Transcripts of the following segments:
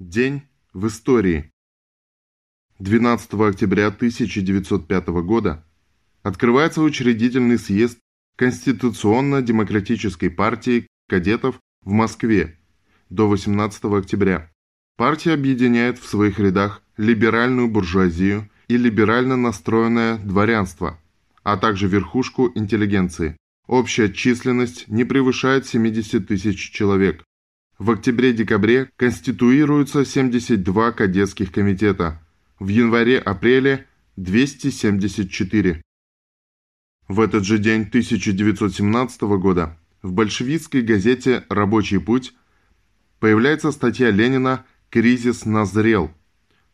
День в истории. 12 октября 1905 года открывается учредительный съезд Конституционно-демократической партии кадетов в Москве до 18 октября. Партия объединяет в своих рядах либеральную буржуазию и либерально настроенное дворянство, а также верхушку интеллигенции. Общая численность не превышает 70 тысяч человек. В октябре-декабре конституируются 72 кадетских комитета, в январе-апреле 274. В этот же день 1917 года в большевистской газете «Рабочий путь» появляется статья Ленина «Кризис назрел»,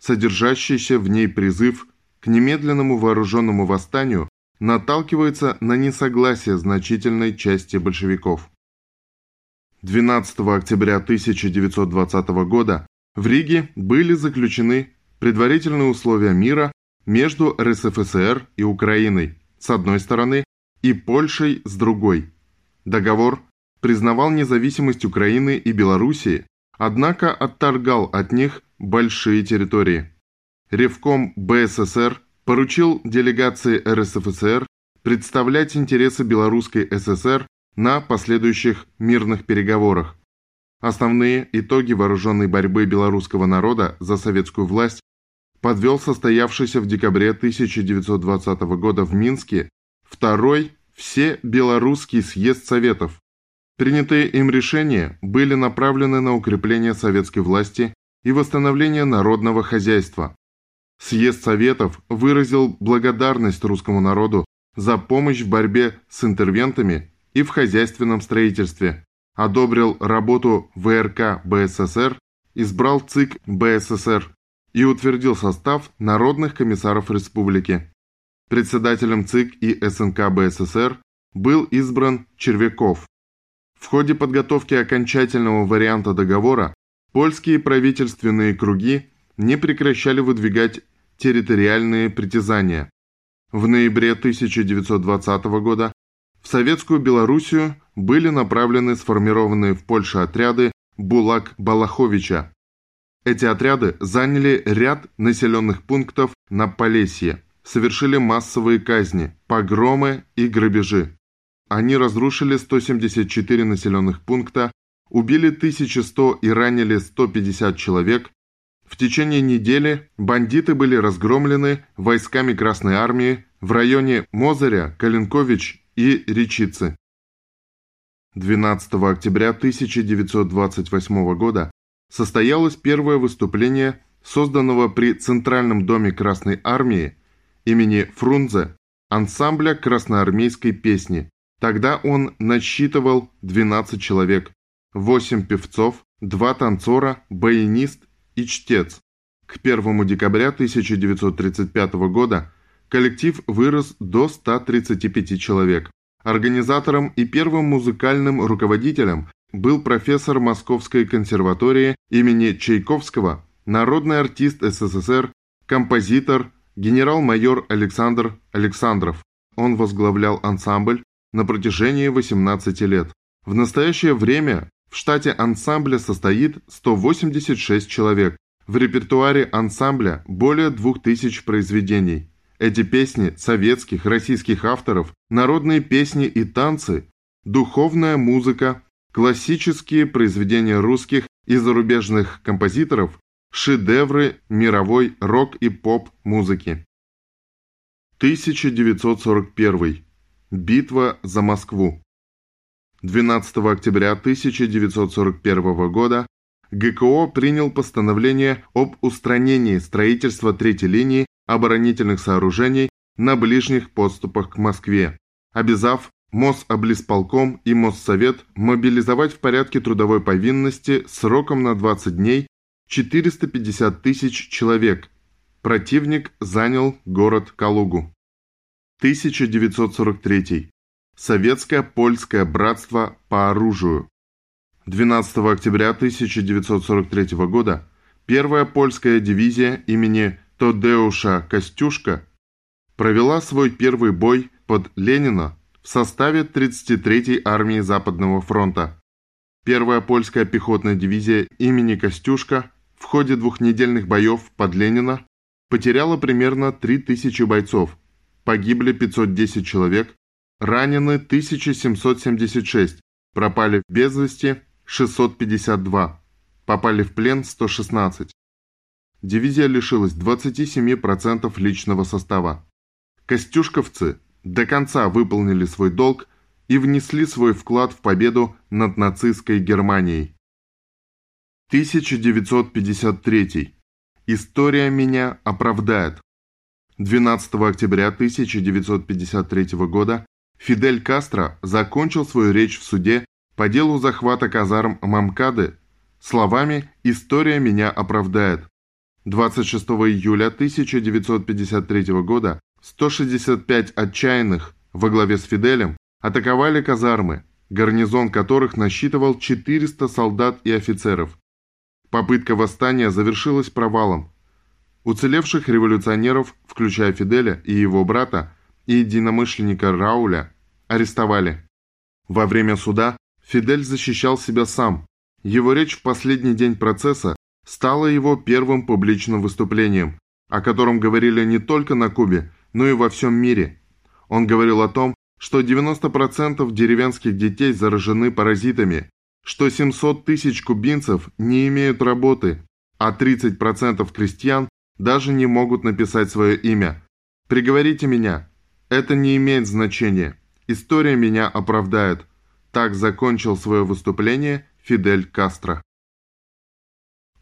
содержащаяся в ней призыв к немедленному вооруженному восстанию наталкивается на несогласие значительной части большевиков. 12 октября 1920 года в Риге были заключены предварительные условия мира между РСФСР и Украиной с одной стороны и Польшей с другой. Договор признавал независимость Украины и Белоруссии, однако отторгал от них большие территории. Ревком БССР поручил делегации РСФСР представлять интересы Белорусской ССР на последующих мирных переговорах. Основные итоги вооруженной борьбы белорусского народа за советскую власть подвел состоявшийся в декабре 1920 года в Минске второй Всебелорусский съезд Советов. Принятые им решения были направлены на укрепление советской власти и восстановление народного хозяйства. Съезд Советов выразил благодарность русскому народу за помощь в борьбе с интервентами и в хозяйственном строительстве, одобрил работу ВРК БССР, избрал ЦИК БССР и утвердил состав народных комиссаров республики. Председателем ЦИК и СНК БССР был избран Червяков. В ходе подготовки окончательного варианта договора польские правительственные круги не прекращали выдвигать территориальные притязания. В ноябре 1920 года в Советскую Белоруссию были направлены сформированные в Польше отряды Булак-Балаховича. Эти отряды заняли ряд населенных пунктов на Полесье, совершили массовые казни, погромы и грабежи. Они разрушили 174 населенных пункта, убили 1100 и ранили 150 человек. В течение недели бандиты были разгромлены войсками Красной Армии в районе Мозыря, Калинкович и Речицы. 12 октября 1928 года состоялось первое выступление созданного при Центральном доме Красной Армии имени Фрунзе ансамбля красноармейской песни. Тогда он насчитывал 12 человек, 8 певцов, 2 танцора, баянист и чтец. К 1 декабря 1935 года коллектив вырос до 135 человек. Организатором и первым музыкальным руководителем был профессор Московской консерватории имени Чайковского, народный артист СССР, композитор, генерал-майор Александр Александров. Он возглавлял ансамбль на протяжении 18 лет. В настоящее время в штате ансамбля состоит 186 человек. В репертуаре ансамбля более 2000 произведений. Эти песни советских, российских авторов, народные песни и танцы, духовная музыка, классические произведения русских и зарубежных композиторов, шедевры мировой рок- и поп-музыки. 1941. Битва за Москву. 12 октября 1941 года ГКО принял постановление об устранении строительства третьей линии оборонительных сооружений на ближних подступах к Москве, обязав Мособлисполком и Моссовет мобилизовать в порядке трудовой повинности сроком на 20 дней 450 тысяч человек. Противник занял город Калугу. 1943. Советское польское братство по оружию. 12 октября 1943 года первая польская дивизия имени Тодеуша Костюшка провела свой первый бой под Ленина в составе 33-й армии Западного фронта. Первая польская пехотная дивизия имени Костюшка в ходе двухнедельных боев под Ленина потеряла примерно 3000 бойцов, погибли 510 человек, ранены 1776, пропали без вести 652, попали в плен 116. Дивизия лишилась 27% личного состава. Костюшковцы до конца выполнили свой долг и внесли свой вклад в победу над нацистской Германией. 1953. История меня оправдает. 12 октября 1953 года Фидель Кастро закончил свою речь в суде по делу захвата казарм Мамкады словами «История меня оправдает». 26 июля 1953 года 165 отчаянных во главе с Фиделем атаковали казармы, гарнизон которых насчитывал 400 солдат и офицеров. Попытка восстания завершилась провалом. Уцелевших революционеров, включая Фиделя и его брата, и единомышленника Рауля, арестовали. Во время суда Фидель защищал себя сам. Его речь в последний день процесса стала его первым публичным выступлением, о котором говорили не только на Кубе, но и во всем мире. Он говорил о том, что 90% деревенских детей заражены паразитами, что 700 тысяч кубинцев не имеют работы, а 30% крестьян даже не могут написать свое имя. Приговорите меня. Это не имеет значения. История меня оправдает. Так закончил свое выступление Фидель Кастро.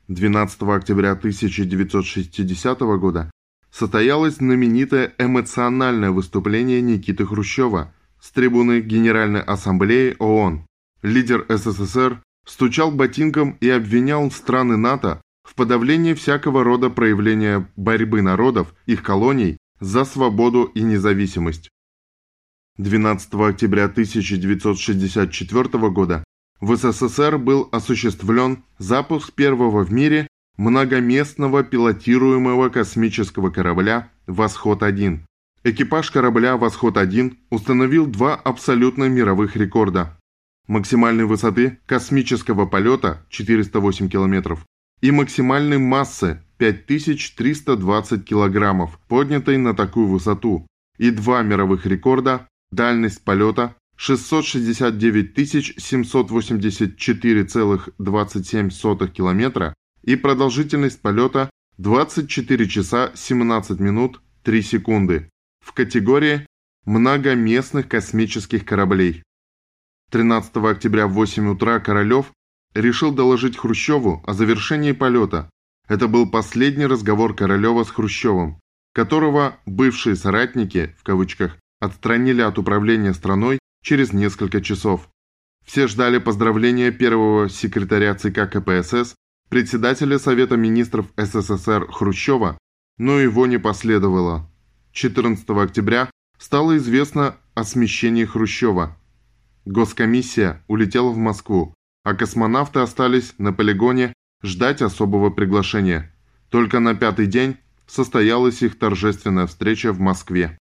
12 октября 1960 года состоялось знаменитое эмоциональное выступление Никиты Хрущева с трибуны Генеральной Ассамблеи ООН. Лидер СССР стучал ботинком и обвинял страны НАТО в подавлении всякого рода проявления борьбы народов, их колоний, за свободу и независимость. 12 октября 1964 года в СССР был осуществлен запуск первого в мире многоместного пилотируемого космического корабля «Восход-1». Экипаж корабля «Восход-1» установил два абсолютно мировых рекорда. Максимальной высоты космического полета 408 км и максимальной массы 5320 кг, поднятой на такую высоту, и два мировых рекорда дальность полета 669 784,27 км и продолжительность полета 24 часа 17 минут 3 секунды в категории многоместных космических кораблей. 13 октября в 8 утра Королев решил доложить Хрущеву о завершении полета. Это был последний разговор Королева с Хрущевым, которого бывшие соратники, в кавычках, отстранили от управления страной через несколько часов. Все ждали поздравления первого секретаря ЦК КПСС, председателя Совета министров СССР Хрущева, но его не последовало. 14 октября стало известно о смещении Хрущева. Госкомиссия улетела в Москву, а космонавты остались на полигоне ждать особого приглашения. Только на пятый день состоялась их торжественная встреча в Москве.